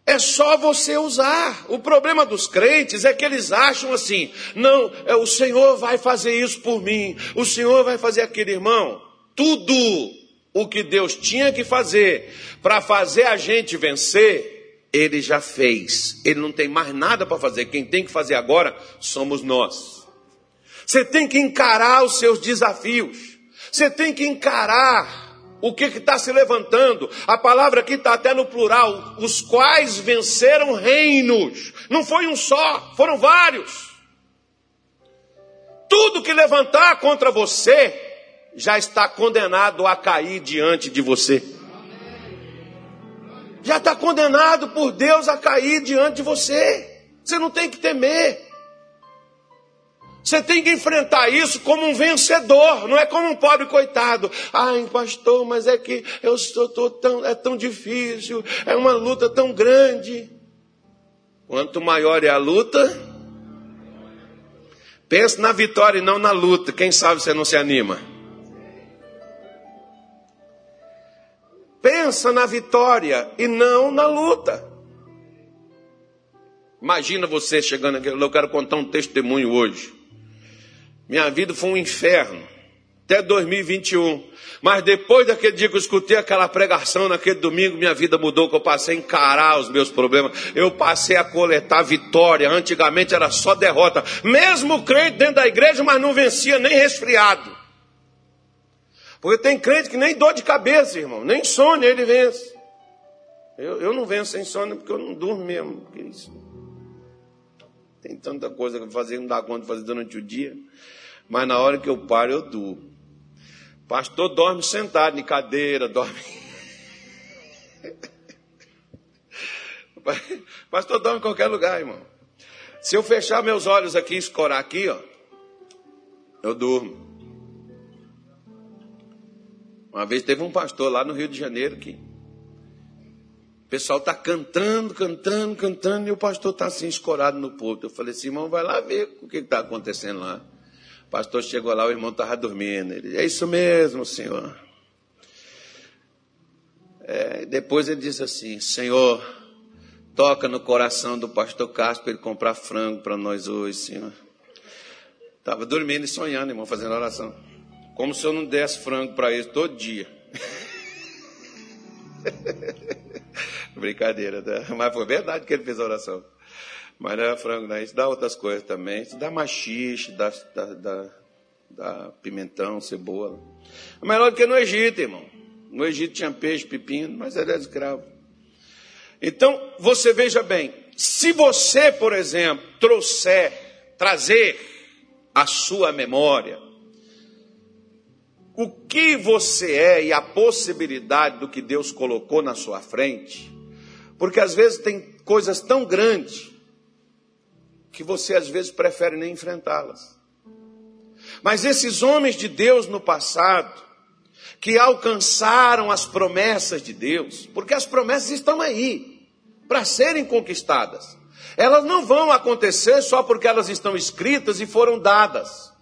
É só você usar. O problema dos crentes é que eles acham assim: não, é, o Senhor vai fazer isso por mim, o Senhor vai fazer aquilo, irmão. Tudo o que Deus tinha que fazer para fazer a gente vencer, Ele já fez. Ele não tem mais nada para fazer. Quem tem que fazer agora somos nós. Você tem que encarar os seus desafios. Você tem que encarar o que está se levantando? A palavra aqui está até no plural, os quais venceram reinos. Não foi um só, foram vários. Tudo que levantar contra você já está condenado a cair diante de você. Já está condenado por Deus a cair diante de você. Você não tem que temer. Você tem que enfrentar isso como um vencedor, não é como um pobre coitado. Ai, pastor, mas é que eu estou tão, é tão difícil, é uma luta tão grande. Quanto maior é a luta, pense na vitória e não na luta. Quem sabe você não se anima? Pensa na vitória e não na luta. Imagina você chegando aqui, eu quero contar um testemunho hoje. Minha vida foi um inferno. Até 2021. Mas depois daquele dia que eu escutei aquela pregação naquele domingo, minha vida mudou, que eu passei a encarar os meus problemas. Eu passei a coletar vitória. Antigamente era só derrota. Mesmo crente dentro da igreja, mas não vencia nem resfriado. Porque tem crente que nem dor de cabeça, irmão. Nem sono ele vence. Eu, eu não venço sem sono porque eu não durmo mesmo. Isso. Tem tanta coisa que fazer, não dá conta de fazer durante o dia mas na hora que eu paro, eu durmo. Pastor dorme sentado em cadeira, dorme. Pastor dorme em qualquer lugar, irmão. Se eu fechar meus olhos aqui escorar aqui, ó, eu durmo. Uma vez teve um pastor lá no Rio de Janeiro que o pessoal está cantando, cantando, cantando, e o pastor está assim escorado no púlpito. Eu falei assim, irmão, vai lá ver o que está acontecendo lá. O pastor chegou lá, o irmão estava dormindo. Ele, é isso mesmo, senhor. É, depois ele disse assim: Senhor, toca no coração do pastor Castro para ele comprar frango para nós hoje, senhor. Estava dormindo e sonhando, irmão, fazendo oração. Como se eu não desse frango para ele todo dia. Brincadeira, tá? mas foi verdade que ele fez a oração. Mas não é frango. Isso dá outras coisas também. Isso dá machixe, dá, dá, dá, dá pimentão, cebola. É melhor do que no Egito, irmão. No Egito tinha peixe, pepino, mas era escravo. Então, você veja bem, se você, por exemplo, trouxer, trazer a sua memória, o que você é e a possibilidade do que Deus colocou na sua frente, porque às vezes tem coisas tão grandes que você às vezes prefere nem enfrentá-las. Mas esses homens de Deus no passado, que alcançaram as promessas de Deus, porque as promessas estão aí para serem conquistadas. Elas não vão acontecer só porque elas estão escritas e foram dadas.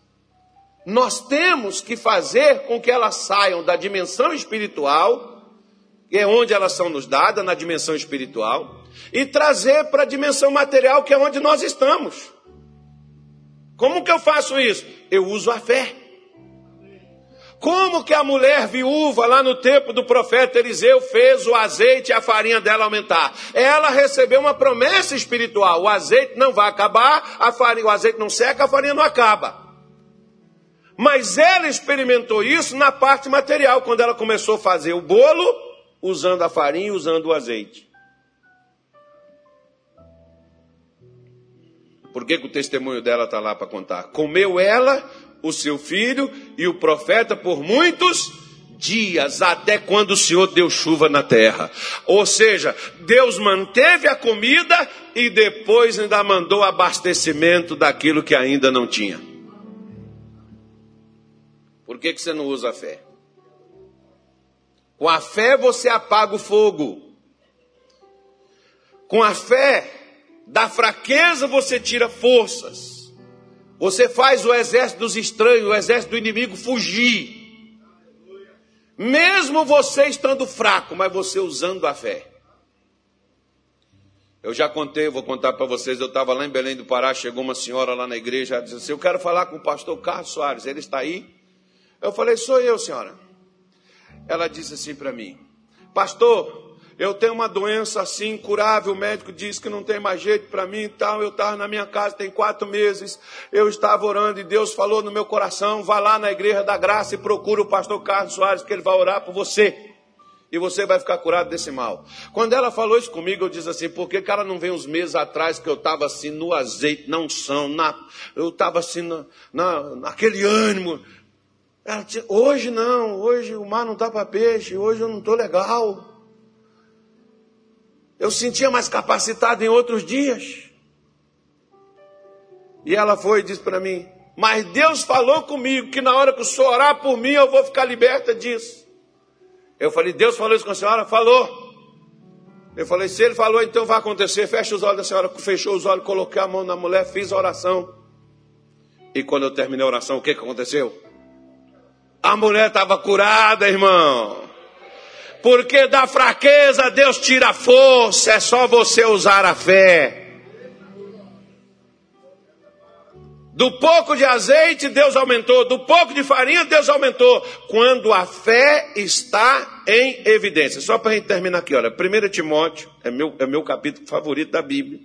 Nós temos que fazer com que elas saiam da dimensão espiritual, que é onde elas são nos dadas, na dimensão espiritual, e trazer para a dimensão material, que é onde nós estamos. Como que eu faço isso? Eu uso a fé. Como que a mulher viúva lá no tempo do profeta Eliseu fez o azeite e a farinha dela aumentar? Ela recebeu uma promessa espiritual. O azeite não vai acabar, farinha, o azeite não seca, a farinha não acaba. Mas ela experimentou isso na parte material, quando ela começou a fazer o bolo usando a farinha e usando o azeite. Por que, que o testemunho dela está lá para contar? Comeu ela, o seu filho e o profeta por muitos dias, até quando o Senhor deu chuva na terra. Ou seja, Deus manteve a comida e depois ainda mandou abastecimento daquilo que ainda não tinha. Por que, que você não usa a fé? Com a fé você apaga o fogo. Com a fé da fraqueza você tira forças. Você faz o exército dos estranhos, o exército do inimigo fugir. Mesmo você estando fraco, mas você usando a fé. Eu já contei, vou contar para vocês. Eu estava lá em Belém do Pará, chegou uma senhora lá na igreja, ela disse assim: Eu quero falar com o pastor Carlos Soares, ele está aí? Eu falei: Sou eu, senhora. Ela disse assim para mim: Pastor, eu tenho uma doença assim incurável, o médico disse que não tem mais jeito para mim e tal. Eu estava na minha casa tem quatro meses, eu estava orando e Deus falou no meu coração: vá lá na igreja da graça e procura o pastor Carlos Soares, que ele vai orar por você e você vai ficar curado desse mal. Quando ela falou isso comigo, eu disse assim, por que cara não vem uns meses atrás que eu estava assim no azeite, na unção, na, eu estava assim na, na, naquele ânimo. Ela disse, hoje não, hoje o mar não está para peixe, hoje eu não estou legal. Eu sentia mais capacitado em outros dias. E ela foi e disse para mim, mas Deus falou comigo que na hora que o senhor orar por mim, eu vou ficar liberta disso. Eu falei, Deus falou isso com a senhora? Falou. Eu falei, se ele falou, então vai acontecer. Fecha os olhos da senhora. Fechou os olhos, coloquei a mão na mulher, fiz a oração. E quando eu terminei a oração, o que, que aconteceu? A mulher estava curada, irmão. Porque da fraqueza Deus tira força, é só você usar a fé. Do pouco de azeite, Deus aumentou. Do pouco de farinha, Deus aumentou. Quando a fé está em evidência. Só para a gente terminar aqui, olha. 1 Timóteo é meu, é meu capítulo favorito da Bíblia.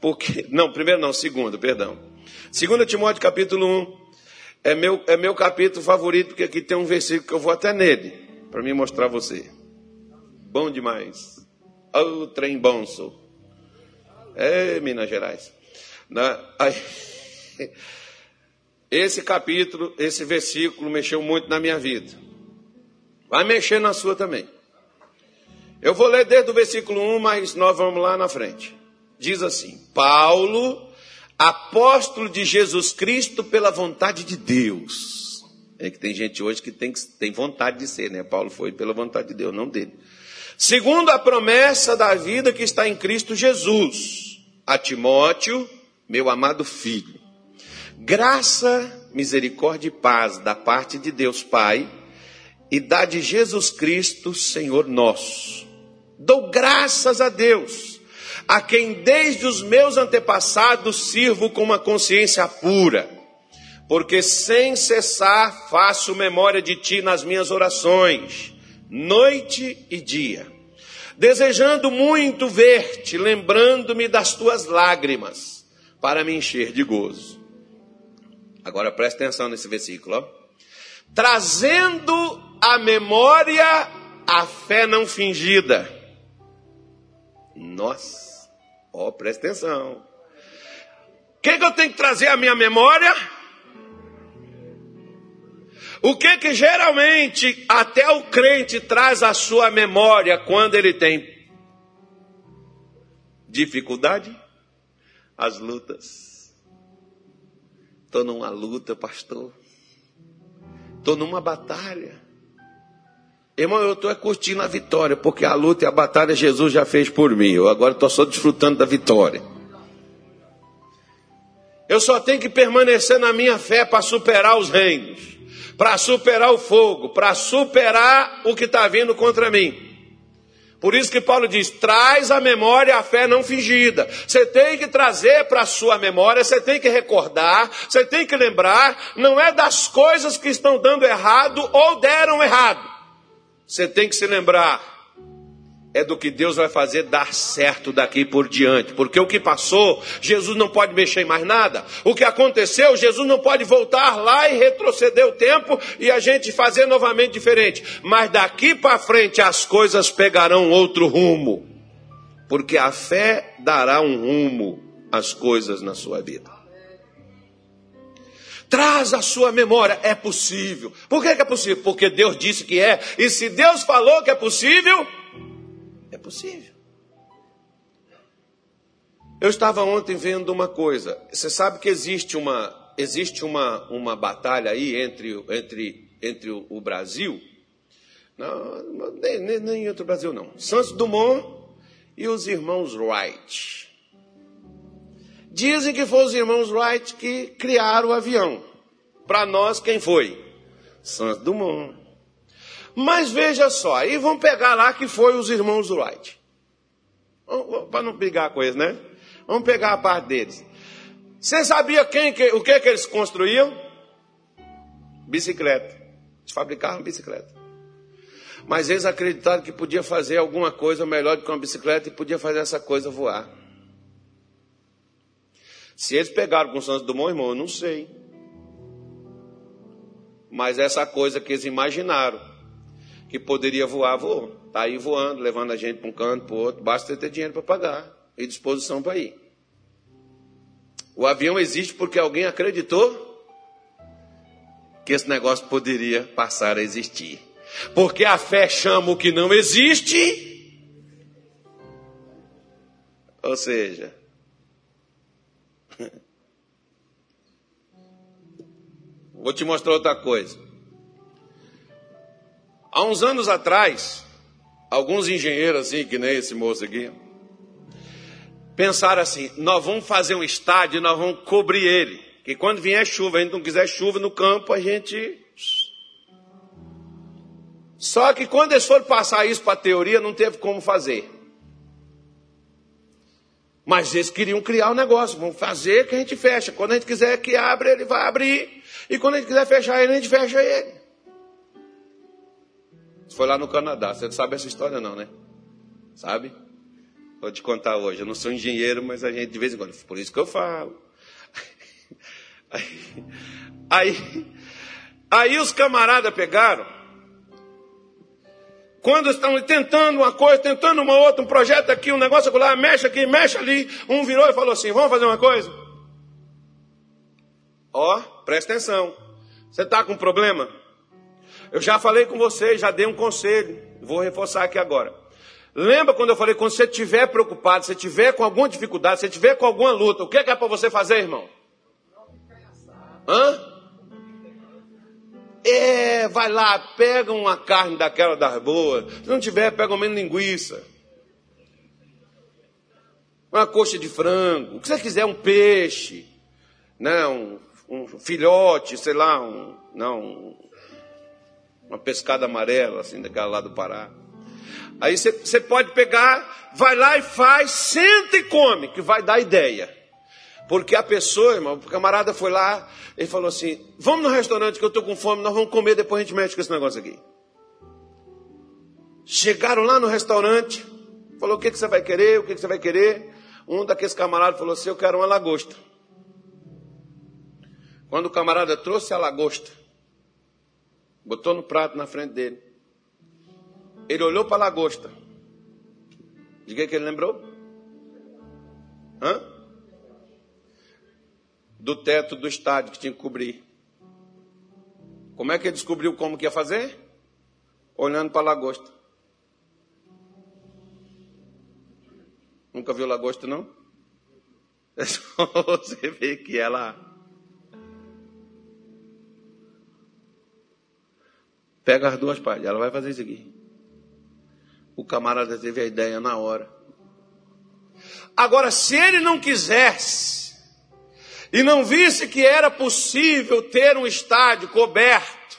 Porque, não, primeiro não, segundo, perdão. 2 Timóteo capítulo 1 é meu, é meu capítulo favorito, porque aqui tem um versículo que eu vou até nele, para me mostrar você. Bom demais. Ô, oh, trem bom sou. É, Minas Gerais. Na, aí, esse capítulo, esse versículo mexeu muito na minha vida. Vai mexer na sua também. Eu vou ler desde o versículo 1, mas nós vamos lá na frente. Diz assim: Paulo, apóstolo de Jesus Cristo pela vontade de Deus. É que tem gente hoje que tem, tem vontade de ser, né? Paulo foi pela vontade de Deus, não dele. Segundo a promessa da vida que está em Cristo Jesus, a Timóteo, meu amado filho Graça, misericórdia e paz da parte de Deus Pai e da de Jesus Cristo, Senhor nosso. Dou graças a Deus, a quem desde os meus antepassados sirvo com uma consciência pura, porque sem cessar faço memória de ti nas minhas orações, noite e dia, desejando muito ver-te, lembrando-me das tuas lágrimas, para me encher de gozo Agora preste atenção nesse versículo. Ó. Trazendo à memória a fé não fingida. Nossa, ó, preste atenção. O que, que eu tenho que trazer à minha memória? O que que geralmente até o crente traz à sua memória quando ele tem dificuldade? As lutas. Estou numa luta, pastor. Estou numa batalha. Irmão, eu estou curtindo a vitória, porque a luta e a batalha Jesus já fez por mim. Eu agora estou só desfrutando da vitória. Eu só tenho que permanecer na minha fé para superar os reinos, para superar o fogo, para superar o que está vindo contra mim. Por isso que Paulo diz: traz à memória a fé não fingida. Você tem que trazer para a sua memória, você tem que recordar, você tem que lembrar, não é das coisas que estão dando errado ou deram errado. Você tem que se lembrar é do que Deus vai fazer dar certo daqui por diante. Porque o que passou, Jesus não pode mexer em mais nada. O que aconteceu, Jesus não pode voltar lá e retroceder o tempo e a gente fazer novamente diferente. Mas daqui para frente as coisas pegarão outro rumo. Porque a fé dará um rumo às coisas na sua vida. Traz a sua memória, é possível. Por que é possível? Porque Deus disse que é. E se Deus falou que é possível, é possível. Eu estava ontem vendo uma coisa. Você sabe que existe uma, existe uma, uma batalha aí entre, entre, entre o, Brasil, não, nem, nem entre o Brasil não, Santos Dumont e os irmãos Wright. Dizem que foram os irmãos Wright que criaram o avião. Para nós, quem foi? Santos Dumont. Mas veja só, aí vão pegar lá que foi os irmãos Wright. Para não brigar com eles, né? Vamos pegar a parte deles. Você sabia quem, o que, que eles construíam? Bicicleta. Eles fabricavam bicicleta. Mas eles acreditaram que podia fazer alguma coisa melhor do que uma bicicleta e podia fazer essa coisa voar. Se eles pegaram com Santos Dumont, irmão, eu não sei. Mas essa coisa que eles imaginaram que poderia voar, voou. Está aí voando, levando a gente para um canto, para o outro. Basta ter dinheiro para pagar e disposição para ir. O avião existe porque alguém acreditou que esse negócio poderia passar a existir. Porque a fé chama o que não existe. Ou seja, vou te mostrar outra coisa. Há uns anos atrás, alguns engenheiros assim, que nem esse moço aqui, pensaram assim: nós vamos fazer um estádio, nós vamos cobrir ele. Que quando vier chuva, a gente não quiser chuva no campo, a gente. Só que quando eles foram passar isso para a teoria, não teve como fazer. Mas eles queriam criar um negócio, vamos fazer que a gente fecha. Quando a gente quiser que abra, ele vai abrir. E quando a gente quiser fechar ele, a gente fecha ele. Foi lá no Canadá. Você não sabe essa história não, né? Sabe? Vou te contar hoje. Eu não sou engenheiro, mas a gente de vez em quando. Por isso que eu falo. Aí, aí, aí os camaradas pegaram. Quando estão tentando uma coisa, tentando uma outra, um projeto aqui, um negócio lá, mexe aqui, mexe ali. Um virou e falou assim: Vamos fazer uma coisa? Ó, presta atenção. Você está com problema? Eu já falei com você, já dei um conselho. Vou reforçar aqui agora. Lembra quando eu falei, quando você estiver preocupado, se estiver com alguma dificuldade, se estiver com alguma luta, o que é, que é para você fazer, irmão? Hã? É, vai lá, pega uma carne daquela das boas. Se não tiver, pega uma menos linguiça. Uma coxa de frango. O que você quiser, um peixe. Né, um, um filhote, sei lá, um, não, uma pescada amarela, assim, daquela lá do Pará. Aí você pode pegar, vai lá e faz, senta e come, que vai dar ideia. Porque a pessoa, irmão, o camarada foi lá, ele falou assim: Vamos no restaurante que eu estou com fome, nós vamos comer, depois a gente mexe com esse negócio aqui. Chegaram lá no restaurante, falou: O que, que você vai querer? O que, que você vai querer? Um daqueles camaradas falou assim: Eu quero uma lagosta. Quando o camarada trouxe a lagosta, botou no prato na frente dele, ele olhou para a lagosta. De que, que ele lembrou? Hã? Do teto do estádio que tinha que cobrir. Como é que ele descobriu como que ia fazer? Olhando para a lagosta. Nunca viu lagosta, não? É só você ver que ela pega as duas partes. Ela vai fazer isso aqui. O camarada teve a ideia na hora. Agora, se ele não quisesse e não visse que era possível ter um estádio coberto,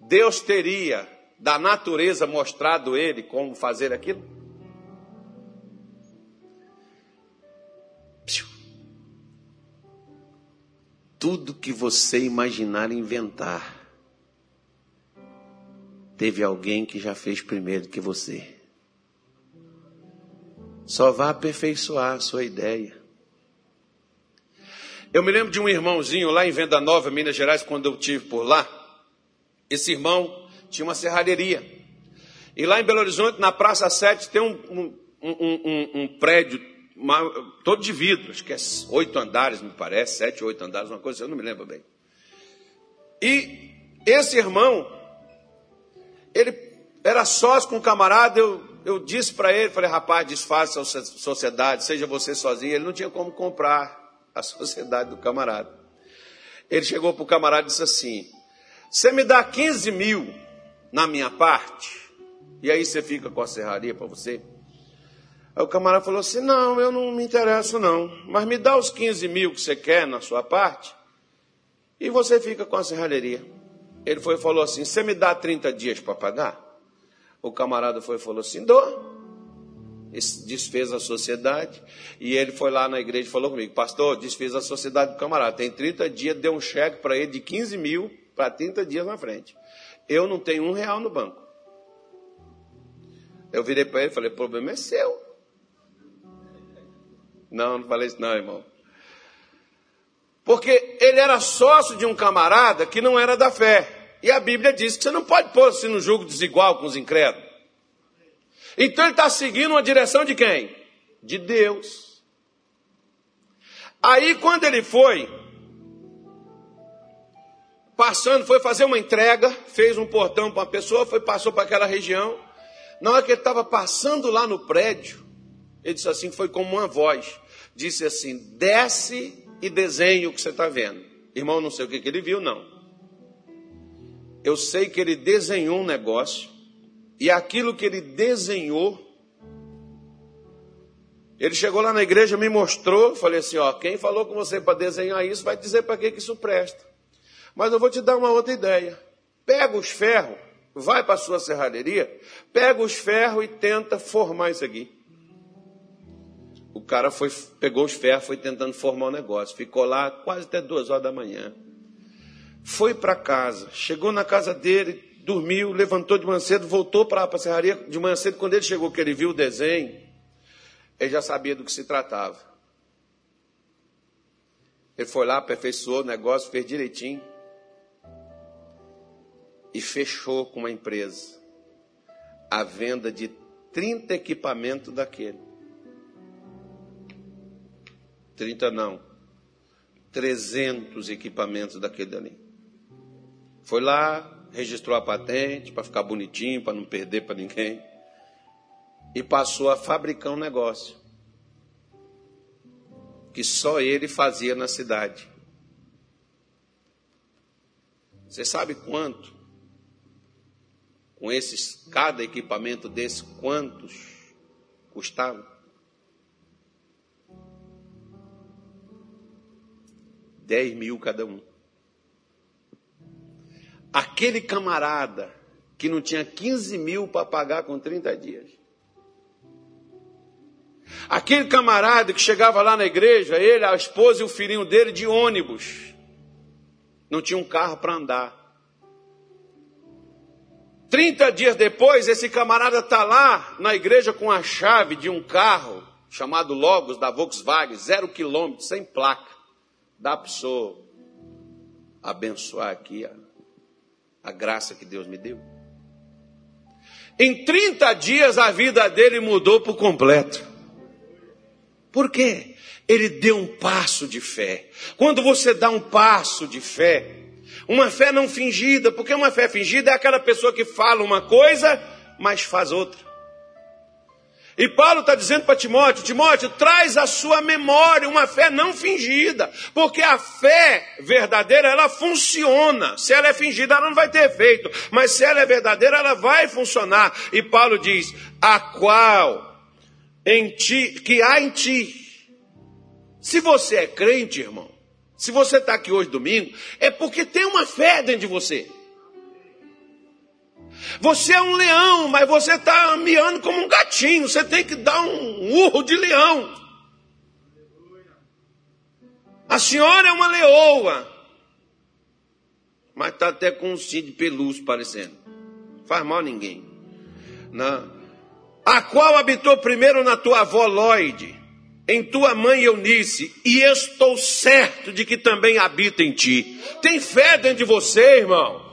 Deus teria da natureza mostrado ele como fazer aquilo? Tudo que você imaginar inventar, teve alguém que já fez primeiro que você. Só vá aperfeiçoar a sua ideia. Eu me lembro de um irmãozinho lá em Venda Nova, Minas Gerais, quando eu tive por lá. Esse irmão tinha uma serralheria. E lá em Belo Horizonte, na Praça 7, tem um, um, um, um prédio uma, todo de vidro, acho que é oito andares, me parece, sete, oito andares, uma coisa, eu não me lembro bem. E esse irmão, ele era sócio com um camarada, eu, eu disse para ele, falei, rapaz, desfaça a sociedade, seja você sozinho. Ele não tinha como comprar a sociedade do camarada. Ele chegou para o camarada e disse assim, você me dá 15 mil na minha parte, e aí você fica com a serraria para você? Aí o camarada falou assim, não, eu não me interesso não, mas me dá os 15 mil que você quer na sua parte, e você fica com a serralheria. Ele foi e falou assim: Você me dá 30 dias para pagar? O camarada foi e falou assim: Dou. Desfez a sociedade, e ele foi lá na igreja e falou comigo, pastor, desfez a sociedade do camarada, tem 30 dias, deu um cheque para ele de 15 mil para 30 dias na frente. Eu não tenho um real no banco. Eu virei para ele e falei, o problema é seu. Não, não falei isso não, irmão. Porque ele era sócio de um camarada que não era da fé. E a Bíblia diz que você não pode pôr-se no jogo desigual com os incrédulos. Então ele está seguindo uma direção de quem? De Deus. Aí quando ele foi, passando, foi fazer uma entrega, fez um portão para uma pessoa, foi, passou para aquela região. Na hora que ele estava passando lá no prédio, ele disse assim, foi como uma voz. Disse assim, desce e desenhe o que você está vendo. Irmão, não sei o que, que ele viu, não. Eu sei que ele desenhou um negócio e aquilo que ele desenhou, ele chegou lá na igreja, me mostrou, falei assim, ó, quem falou com você para desenhar isso, vai dizer para que, que isso presta. Mas eu vou te dar uma outra ideia. Pega os ferros, vai para a sua serralheria, pega os ferros e tenta formar isso aqui. O cara foi, pegou os ferros, foi tentando formar o negócio. Ficou lá quase até duas horas da manhã. Foi para casa, chegou na casa dele, dormiu, levantou de manhã cedo, voltou para a serraria de manhã cedo. Quando ele chegou, que ele viu o desenho, ele já sabia do que se tratava. Ele foi lá, aperfeiçoou o negócio, fez direitinho e fechou com uma empresa a venda de 30 equipamentos daquele. 30 não. 300 equipamentos daquele ali. Foi lá, registrou a patente para ficar bonitinho, para não perder para ninguém. E passou a fabricar um negócio que só ele fazia na cidade. Você sabe quanto? Com esses, cada equipamento desse, quantos custava? Dez mil cada um. Aquele camarada que não tinha 15 mil para pagar com 30 dias. Aquele camarada que chegava lá na igreja, ele, a esposa e o filhinho dele de ônibus. Não tinha um carro para andar. 30 dias depois, esse camarada está lá na igreja com a chave de um carro chamado Logos da Volkswagen, zero quilômetro, sem placa. Dá para o abençoar aqui graça que Deus me deu. Em 30 dias a vida dele mudou por completo. Por quê? Ele deu um passo de fé. Quando você dá um passo de fé, uma fé não fingida, porque uma fé fingida é aquela pessoa que fala uma coisa, mas faz outra. E Paulo está dizendo para Timóteo: Timóteo, traz à sua memória uma fé não fingida, porque a fé verdadeira ela funciona. Se ela é fingida, ela não vai ter efeito, mas se ela é verdadeira, ela vai funcionar. E Paulo diz: a qual em ti, que há em ti. Se você é crente, irmão, se você está aqui hoje domingo, é porque tem uma fé dentro de você. Você é um leão, mas você está miando como um gatinho. Você tem que dar um urro de leão. A senhora é uma leoa, mas está até com um cinto de pelúcia parecendo. Faz mal a ninguém. Não. A qual habitou primeiro na tua avó Lloyd, em tua mãe Eunice, e estou certo de que também habita em ti. Tem fé dentro de você, irmão.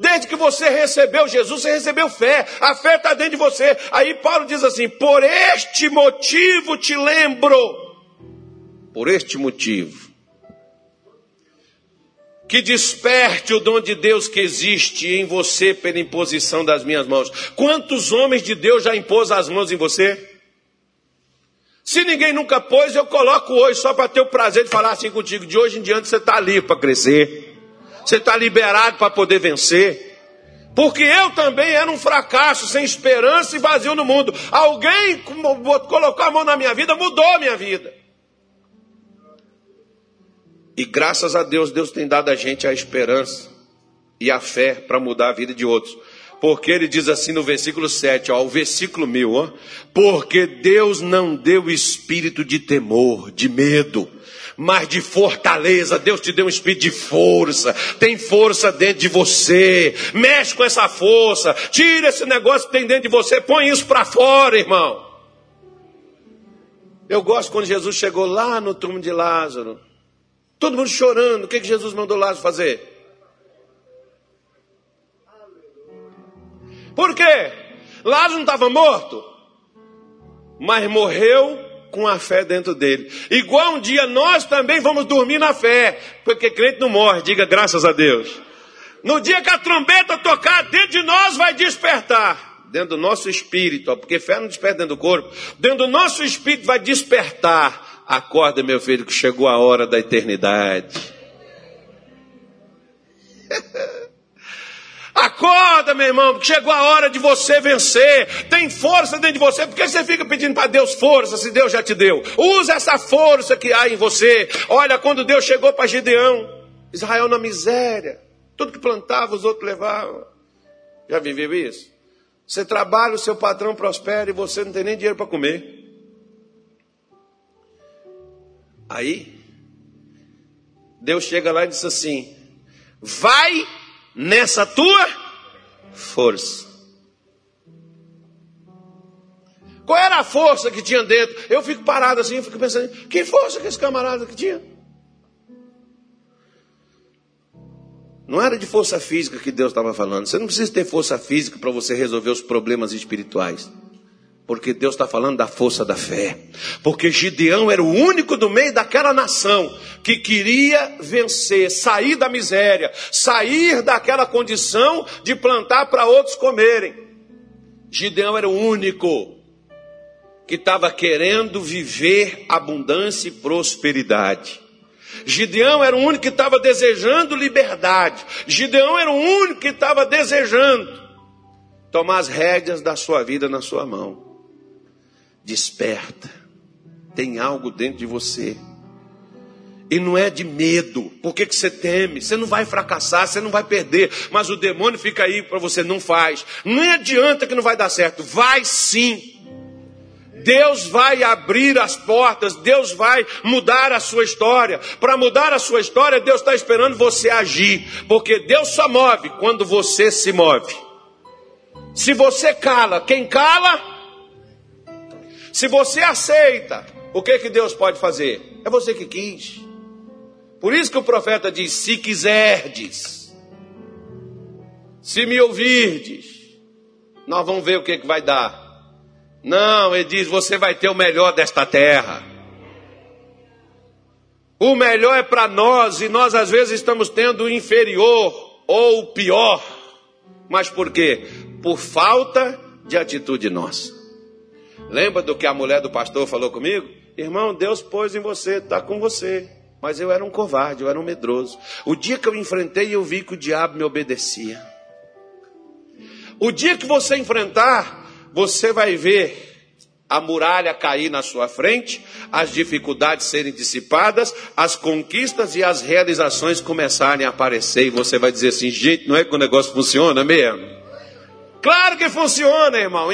Desde que você recebeu Jesus, você recebeu fé. A fé está dentro de você. Aí Paulo diz assim: Por este motivo te lembro. Por este motivo. Que desperte o dom de Deus que existe em você pela imposição das minhas mãos. Quantos homens de Deus já impôs as mãos em você? Se ninguém nunca pôs, eu coloco hoje só para ter o prazer de falar assim contigo. De hoje em diante você está ali para crescer. Você está liberado para poder vencer. Porque eu também era um fracasso, sem esperança e vazio no mundo. Alguém colocou a mão na minha vida, mudou a minha vida. E graças a Deus, Deus tem dado a gente a esperança e a fé para mudar a vida de outros. Porque ele diz assim no versículo 7, ó, o versículo mil, ó, porque Deus não deu espírito de temor, de medo, mas de fortaleza. Deus te deu um espírito de força. Tem força dentro de você. Mexe com essa força. Tira esse negócio que tem dentro de você. Põe isso para fora, irmão. Eu gosto quando Jesus chegou lá no túmulo de Lázaro. Todo mundo chorando. O que, que Jesus mandou Lázaro fazer? Por quê? Lázaro não estava morto, mas morreu com a fé dentro dele. Igual um dia nós também vamos dormir na fé, porque crente não morre, diga graças a Deus. No dia que a trombeta tocar, dentro de nós vai despertar. Dentro do nosso espírito, ó, porque fé não desperta dentro do corpo. Dentro do nosso espírito vai despertar. Acorda, meu filho, que chegou a hora da eternidade. Acorda, meu irmão, porque chegou a hora de você vencer. Tem força dentro de você. Por que você fica pedindo para Deus força se Deus já te deu? Usa essa força que há em você. Olha, quando Deus chegou para Gideão, Israel na miséria. Tudo que plantava, os outros levavam. Já viveu isso? Você trabalha, o seu patrão prospera e você não tem nem dinheiro para comer. Aí, Deus chega lá e diz assim: Vai nessa tua força. Qual era a força que tinha dentro? Eu fico parado assim, eu fico pensando, que força que esse camarada que tinha? Não era de força física que Deus estava falando. Você não precisa ter força física para você resolver os problemas espirituais. Porque Deus está falando da força da fé. Porque Gideão era o único do meio daquela nação que queria vencer, sair da miséria, sair daquela condição de plantar para outros comerem. Gideão era o único que estava querendo viver abundância e prosperidade. Gideão era o único que estava desejando liberdade. Gideão era o único que estava desejando tomar as rédeas da sua vida na sua mão. Desperta. Tem algo dentro de você. E não é de medo. Por que, que você teme? Você não vai fracassar, você não vai perder. Mas o demônio fica aí para você, não faz. Não adianta que não vai dar certo. Vai sim. Deus vai abrir as portas, Deus vai mudar a sua história. Para mudar a sua história, Deus está esperando você agir, porque Deus só move quando você se move. Se você cala, quem cala se você aceita, o que que Deus pode fazer? É você que quis. Por isso que o profeta diz: se quiserdes, se me ouvirdes, nós vamos ver o que, que vai dar. Não, ele diz: você vai ter o melhor desta terra. O melhor é para nós e nós às vezes estamos tendo o inferior ou o pior. Mas por quê? Por falta de atitude nossa. Lembra do que a mulher do pastor falou comigo? Irmão, Deus pôs em você, está com você. Mas eu era um covarde, eu era um medroso. O dia que eu enfrentei, eu vi que o diabo me obedecia. O dia que você enfrentar, você vai ver a muralha cair na sua frente, as dificuldades serem dissipadas, as conquistas e as realizações começarem a aparecer. E você vai dizer assim: gente, não é que o negócio funciona mesmo? Claro que funciona, irmão.